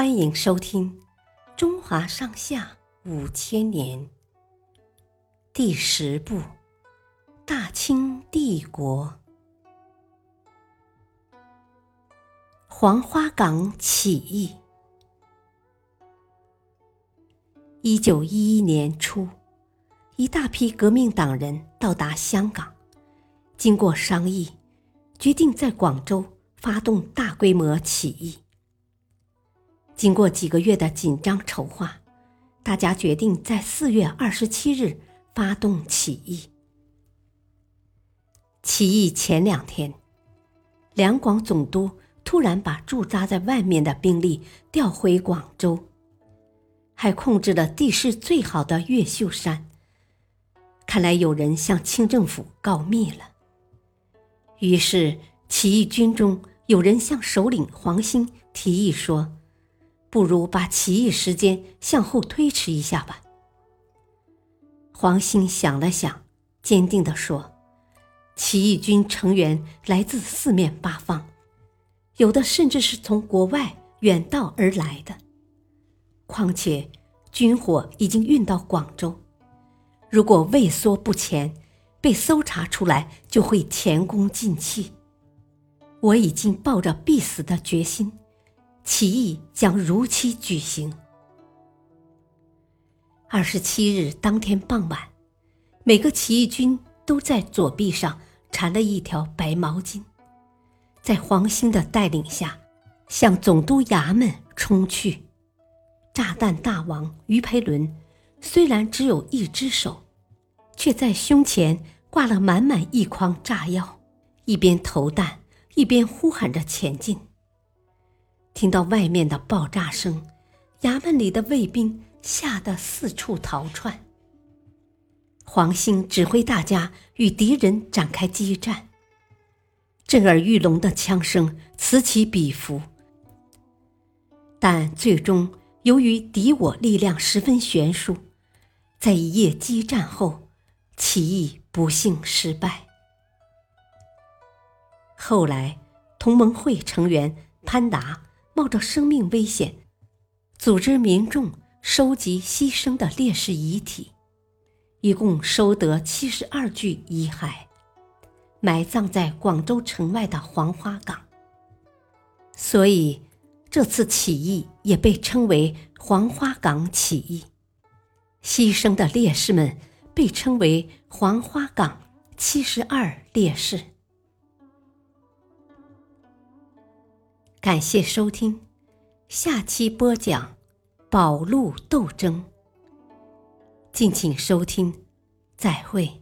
欢迎收听《中华上下五千年》第十部《大清帝国》黄花岗起义。一九一一年初，一大批革命党人到达香港，经过商议，决定在广州发动大规模起义。经过几个月的紧张筹划，大家决定在四月二十七日发动起义。起义前两天，两广总督突然把驻扎在外面的兵力调回广州，还控制了地势最好的越秀山。看来有人向清政府告密了。于是，起义军中有人向首领黄兴提议说。不如把起义时间向后推迟一下吧。黄兴想了想，坚定地说：“起义军成员来自四面八方，有的甚至是从国外远道而来的。况且军火已经运到广州，如果畏缩不前，被搜查出来，就会前功尽弃。我已经抱着必死的决心。”起义将如期举行。二十七日当天傍晚，每个起义军都在左臂上缠了一条白毛巾，在黄兴的带领下，向总督衙门冲去。炸弹大王于培伦虽然只有一只手，却在胸前挂了满满一筐炸药，一边投弹，一边呼喊着前进。听到外面的爆炸声，衙门里的卫兵吓得四处逃窜。黄兴指挥大家与敌人展开激战，震耳欲聋的枪声此起彼伏。但最终由于敌我力量十分悬殊，在一夜激战后，起义不幸失败。后来，同盟会成员潘达。冒着生命危险，组织民众收集牺牲的烈士遗体，一共收得七十二具遗骸，埋葬在广州城外的黄花岗。所以，这次起义也被称为黄花岗起义。牺牲的烈士们被称为黄花岗七十二烈士。感谢收听，下期播讲宝路斗争。敬请收听，再会。